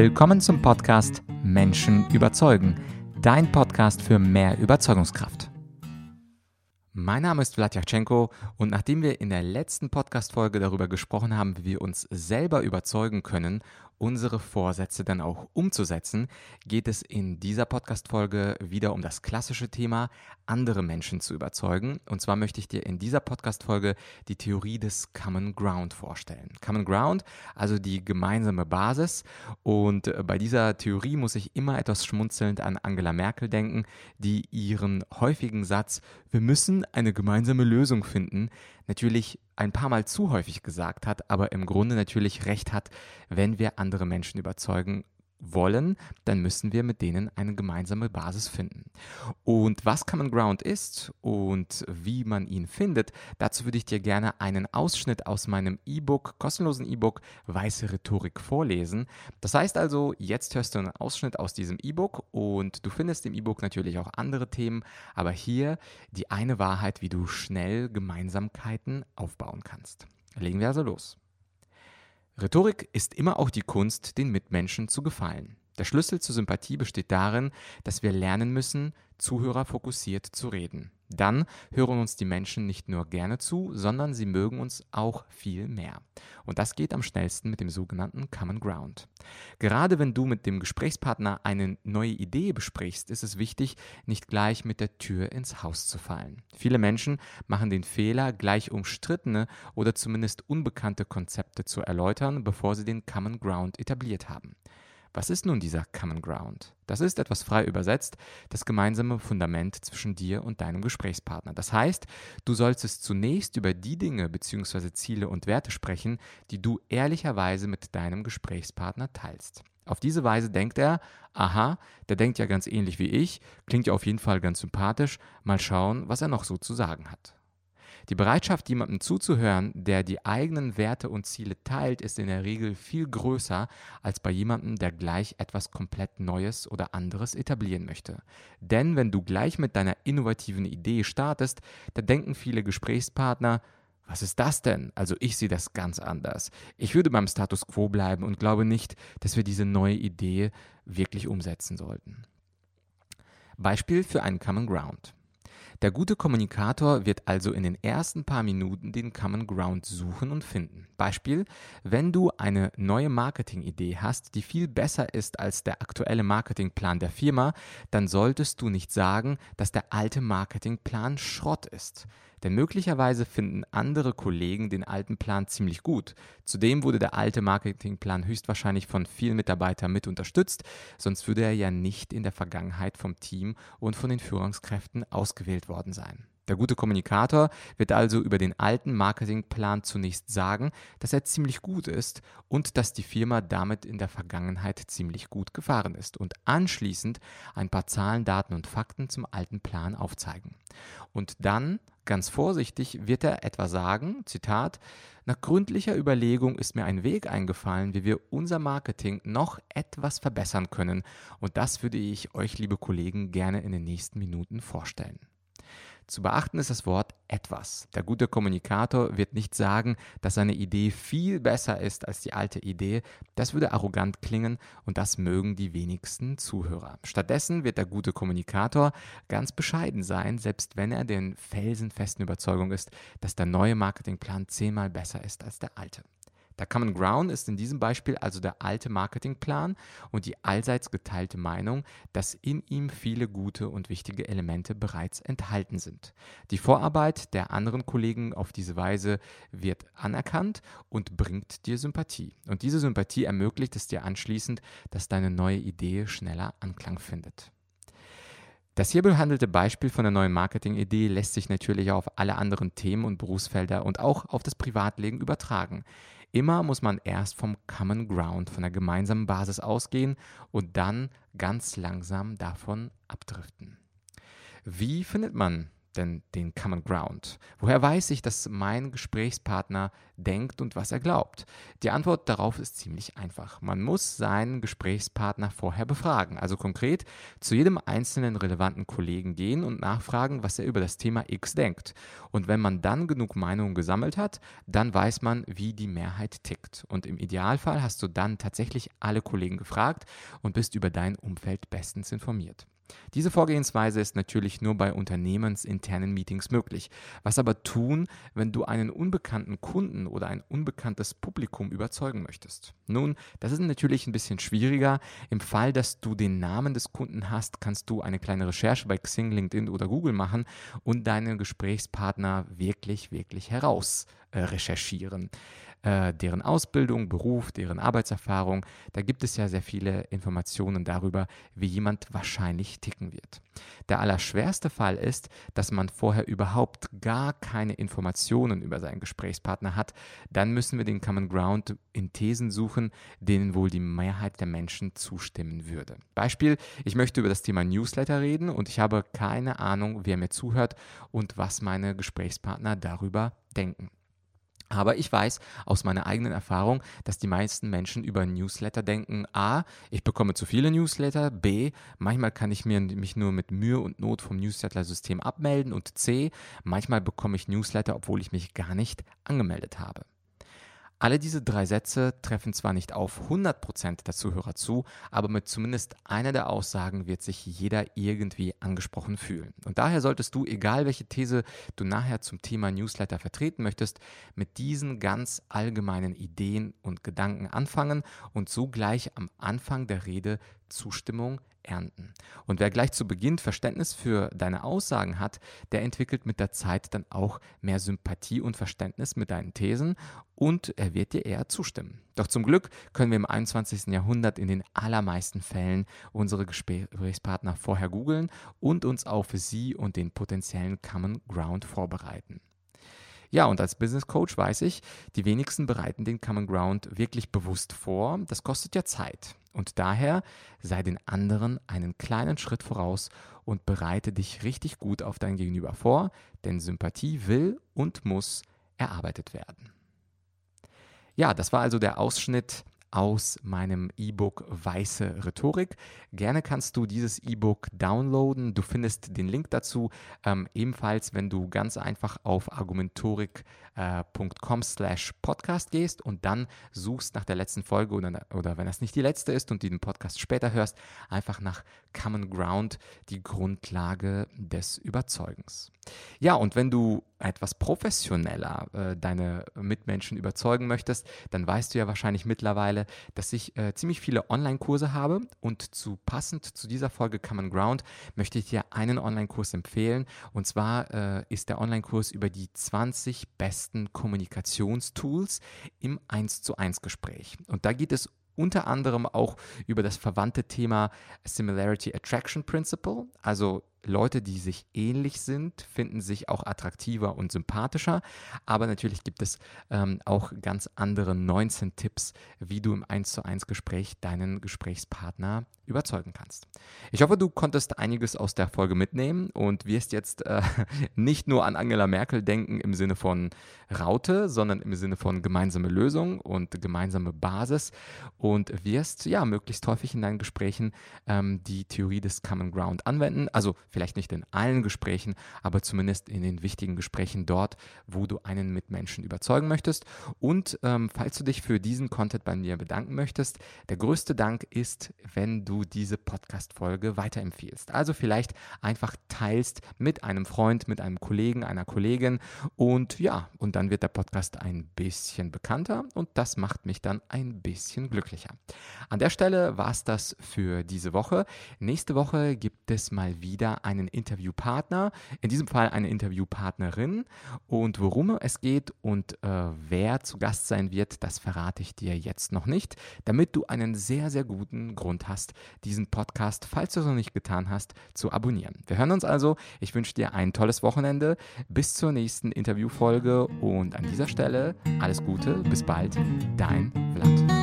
Willkommen zum Podcast Menschen überzeugen, dein Podcast für mehr Überzeugungskraft. Mein Name ist Vladyachenko und nachdem wir in der letzten Podcast-Folge darüber gesprochen haben, wie wir uns selber überzeugen können unsere Vorsätze dann auch umzusetzen, geht es in dieser Podcast-Folge wieder um das klassische Thema, andere Menschen zu überzeugen. Und zwar möchte ich dir in dieser Podcast-Folge die Theorie des Common Ground vorstellen. Common Ground, also die gemeinsame Basis. Und bei dieser Theorie muss ich immer etwas schmunzelnd an Angela Merkel denken, die ihren häufigen Satz, wir müssen eine gemeinsame Lösung finden, natürlich ein paar Mal zu häufig gesagt hat, aber im Grunde natürlich recht hat, wenn wir andere Menschen überzeugen wollen, dann müssen wir mit denen eine gemeinsame Basis finden. Und was Common Ground ist und wie man ihn findet, dazu würde ich dir gerne einen Ausschnitt aus meinem E-Book, kostenlosen E-Book Weiße Rhetorik vorlesen. Das heißt also, jetzt hörst du einen Ausschnitt aus diesem E-Book und du findest im E-Book natürlich auch andere Themen, aber hier die eine Wahrheit, wie du schnell Gemeinsamkeiten aufbauen kannst. Legen wir also los. Rhetorik ist immer auch die Kunst, den Mitmenschen zu gefallen. Der Schlüssel zur Sympathie besteht darin, dass wir lernen müssen, zuhörerfokussiert zu reden. Dann hören uns die Menschen nicht nur gerne zu, sondern sie mögen uns auch viel mehr. Und das geht am schnellsten mit dem sogenannten Common Ground. Gerade wenn du mit dem Gesprächspartner eine neue Idee besprichst, ist es wichtig, nicht gleich mit der Tür ins Haus zu fallen. Viele Menschen machen den Fehler, gleich umstrittene oder zumindest unbekannte Konzepte zu erläutern, bevor sie den Common Ground etabliert haben. Was ist nun dieser Common Ground? Das ist etwas frei übersetzt das gemeinsame Fundament zwischen dir und deinem Gesprächspartner. Das heißt, du solltest zunächst über die Dinge bzw. Ziele und Werte sprechen, die du ehrlicherweise mit deinem Gesprächspartner teilst. Auf diese Weise denkt er, aha, der denkt ja ganz ähnlich wie ich, klingt ja auf jeden Fall ganz sympathisch, mal schauen, was er noch so zu sagen hat. Die Bereitschaft, jemandem zuzuhören, der die eigenen Werte und Ziele teilt, ist in der Regel viel größer als bei jemandem, der gleich etwas komplett Neues oder anderes etablieren möchte. Denn wenn du gleich mit deiner innovativen Idee startest, da denken viele Gesprächspartner, was ist das denn? Also ich sehe das ganz anders. Ich würde beim Status quo bleiben und glaube nicht, dass wir diese neue Idee wirklich umsetzen sollten. Beispiel für einen Common Ground. Der gute Kommunikator wird also in den ersten paar Minuten den Common Ground suchen und finden. Beispiel, wenn du eine neue Marketingidee hast, die viel besser ist als der aktuelle Marketingplan der Firma, dann solltest du nicht sagen, dass der alte Marketingplan Schrott ist. Denn möglicherweise finden andere Kollegen den alten Plan ziemlich gut. Zudem wurde der alte Marketingplan höchstwahrscheinlich von vielen Mitarbeitern mit unterstützt, sonst würde er ja nicht in der Vergangenheit vom Team und von den Führungskräften ausgewählt worden sein. Der gute Kommunikator wird also über den alten Marketingplan zunächst sagen, dass er ziemlich gut ist und dass die Firma damit in der Vergangenheit ziemlich gut gefahren ist und anschließend ein paar Zahlen, Daten und Fakten zum alten Plan aufzeigen. Und dann, ganz vorsichtig, wird er etwa sagen, Zitat, nach gründlicher Überlegung ist mir ein Weg eingefallen, wie wir unser Marketing noch etwas verbessern können und das würde ich euch, liebe Kollegen, gerne in den nächsten Minuten vorstellen. Zu beachten ist das Wort etwas. Der gute Kommunikator wird nicht sagen, dass seine Idee viel besser ist als die alte Idee. Das würde arrogant klingen und das mögen die wenigsten Zuhörer. Stattdessen wird der gute Kommunikator ganz bescheiden sein, selbst wenn er den felsenfesten Überzeugung ist, dass der neue Marketingplan zehnmal besser ist als der alte. Der Common Ground ist in diesem Beispiel also der alte Marketingplan und die allseits geteilte Meinung, dass in ihm viele gute und wichtige Elemente bereits enthalten sind. Die Vorarbeit der anderen Kollegen auf diese Weise wird anerkannt und bringt dir Sympathie. Und diese Sympathie ermöglicht es dir anschließend, dass deine neue Idee schneller Anklang findet. Das hier behandelte Beispiel von der neuen Marketingidee lässt sich natürlich auf alle anderen Themen und Berufsfelder und auch auf das Privatleben übertragen. Immer muss man erst vom Common Ground, von der gemeinsamen Basis ausgehen und dann ganz langsam davon abdriften. Wie findet man denn den Common Ground? Woher weiß ich, dass mein Gesprächspartner denkt und was er glaubt? Die Antwort darauf ist ziemlich einfach. Man muss seinen Gesprächspartner vorher befragen, also konkret zu jedem einzelnen relevanten Kollegen gehen und nachfragen, was er über das Thema X denkt. Und wenn man dann genug Meinungen gesammelt hat, dann weiß man, wie die Mehrheit tickt. Und im Idealfall hast du dann tatsächlich alle Kollegen gefragt und bist über dein Umfeld bestens informiert. Diese Vorgehensweise ist natürlich nur bei unternehmensinternen Meetings möglich. Was aber tun, wenn du einen unbekannten Kunden oder ein unbekanntes Publikum überzeugen möchtest? Nun, das ist natürlich ein bisschen schwieriger. Im Fall, dass du den Namen des Kunden hast, kannst du eine kleine Recherche bei Xing, LinkedIn oder Google machen und deinen Gesprächspartner wirklich, wirklich heraus äh, recherchieren äh, deren Ausbildung, Beruf, deren Arbeitserfahrung. Da gibt es ja sehr viele Informationen darüber, wie jemand wahrscheinlich ticken wird. Der allerschwerste Fall ist, dass man vorher überhaupt gar keine Informationen über seinen Gesprächspartner hat. Dann müssen wir den Common Ground in Thesen suchen, denen wohl die Mehrheit der Menschen zustimmen würde. Beispiel, ich möchte über das Thema Newsletter reden und ich habe keine Ahnung, wer mir zuhört und was meine Gesprächspartner darüber denken. Aber ich weiß aus meiner eigenen Erfahrung, dass die meisten Menschen über Newsletter denken, a, ich bekomme zu viele Newsletter, b, manchmal kann ich mir, mich nur mit Mühe und Not vom Newsletter-System abmelden und c, manchmal bekomme ich Newsletter, obwohl ich mich gar nicht angemeldet habe. Alle diese drei Sätze treffen zwar nicht auf 100% der Zuhörer zu, aber mit zumindest einer der Aussagen wird sich jeder irgendwie angesprochen fühlen. Und daher solltest du, egal welche These du nachher zum Thema Newsletter vertreten möchtest, mit diesen ganz allgemeinen Ideen und Gedanken anfangen und so gleich am Anfang der Rede Zustimmung ernten. Und wer gleich zu Beginn Verständnis für deine Aussagen hat, der entwickelt mit der Zeit dann auch mehr Sympathie und Verständnis mit deinen Thesen und er wird dir eher zustimmen. Doch zum Glück können wir im 21. Jahrhundert in den allermeisten Fällen unsere Gesprächspartner vorher googeln und uns auf sie und den potenziellen Common Ground vorbereiten. Ja, und als Business Coach weiß ich, die wenigsten bereiten den Common Ground wirklich bewusst vor. Das kostet ja Zeit. Und daher sei den anderen einen kleinen Schritt voraus und bereite dich richtig gut auf dein Gegenüber vor, denn Sympathie will und muss erarbeitet werden. Ja, das war also der Ausschnitt aus meinem E-Book Weiße Rhetorik. Gerne kannst du dieses E-Book downloaden. Du findest den Link dazu ähm, ebenfalls, wenn du ganz einfach auf argumentorik.com äh, slash podcast gehst und dann suchst nach der letzten Folge oder, oder wenn das nicht die letzte ist und du den Podcast später hörst, einfach nach Common Ground, die Grundlage des Überzeugens. Ja, und wenn du etwas professioneller äh, deine Mitmenschen überzeugen möchtest, dann weißt du ja wahrscheinlich mittlerweile, dass ich äh, ziemlich viele Online-Kurse habe und zu passend zu dieser Folge Common Ground möchte ich dir einen Online-Kurs empfehlen und zwar äh, ist der Online-Kurs über die 20 besten Kommunikationstools im 1 zu 1 Gespräch. Und da geht es unter anderem auch über das verwandte Thema Similarity Attraction Principle, also Leute, die sich ähnlich sind, finden sich auch attraktiver und sympathischer. Aber natürlich gibt es ähm, auch ganz andere 19 Tipps, wie du im 1 zu 1 Gespräch deinen Gesprächspartner überzeugen kannst. Ich hoffe, du konntest einiges aus der Folge mitnehmen und wirst jetzt äh, nicht nur an Angela Merkel denken im Sinne von Raute, sondern im Sinne von gemeinsame Lösung und gemeinsame Basis und wirst ja möglichst häufig in deinen Gesprächen ähm, die Theorie des Common Ground anwenden. Also vielleicht nicht in allen Gesprächen, aber zumindest in den wichtigen Gesprächen dort, wo du einen Mitmenschen überzeugen möchtest. Und ähm, falls du dich für diesen Content bei mir bedanken möchtest, der größte Dank ist, wenn du diese Podcast-Folge weiterempfiehlst. Also vielleicht einfach teilst mit einem Freund, mit einem Kollegen, einer Kollegin und ja, und dann wird der Podcast ein bisschen bekannter und das macht mich dann ein bisschen glücklicher. An der Stelle war es das für diese Woche. Nächste Woche gibt es mal wieder einen Interviewpartner, in diesem Fall eine Interviewpartnerin. Und worum es geht und äh, wer zu Gast sein wird, das verrate ich dir jetzt noch nicht, damit du einen sehr, sehr guten Grund hast, diesen Podcast, falls du es noch nicht getan hast, zu abonnieren. Wir hören uns also. Ich wünsche dir ein tolles Wochenende. Bis zur nächsten Interviewfolge und an dieser Stelle alles Gute. Bis bald. Dein Vlad.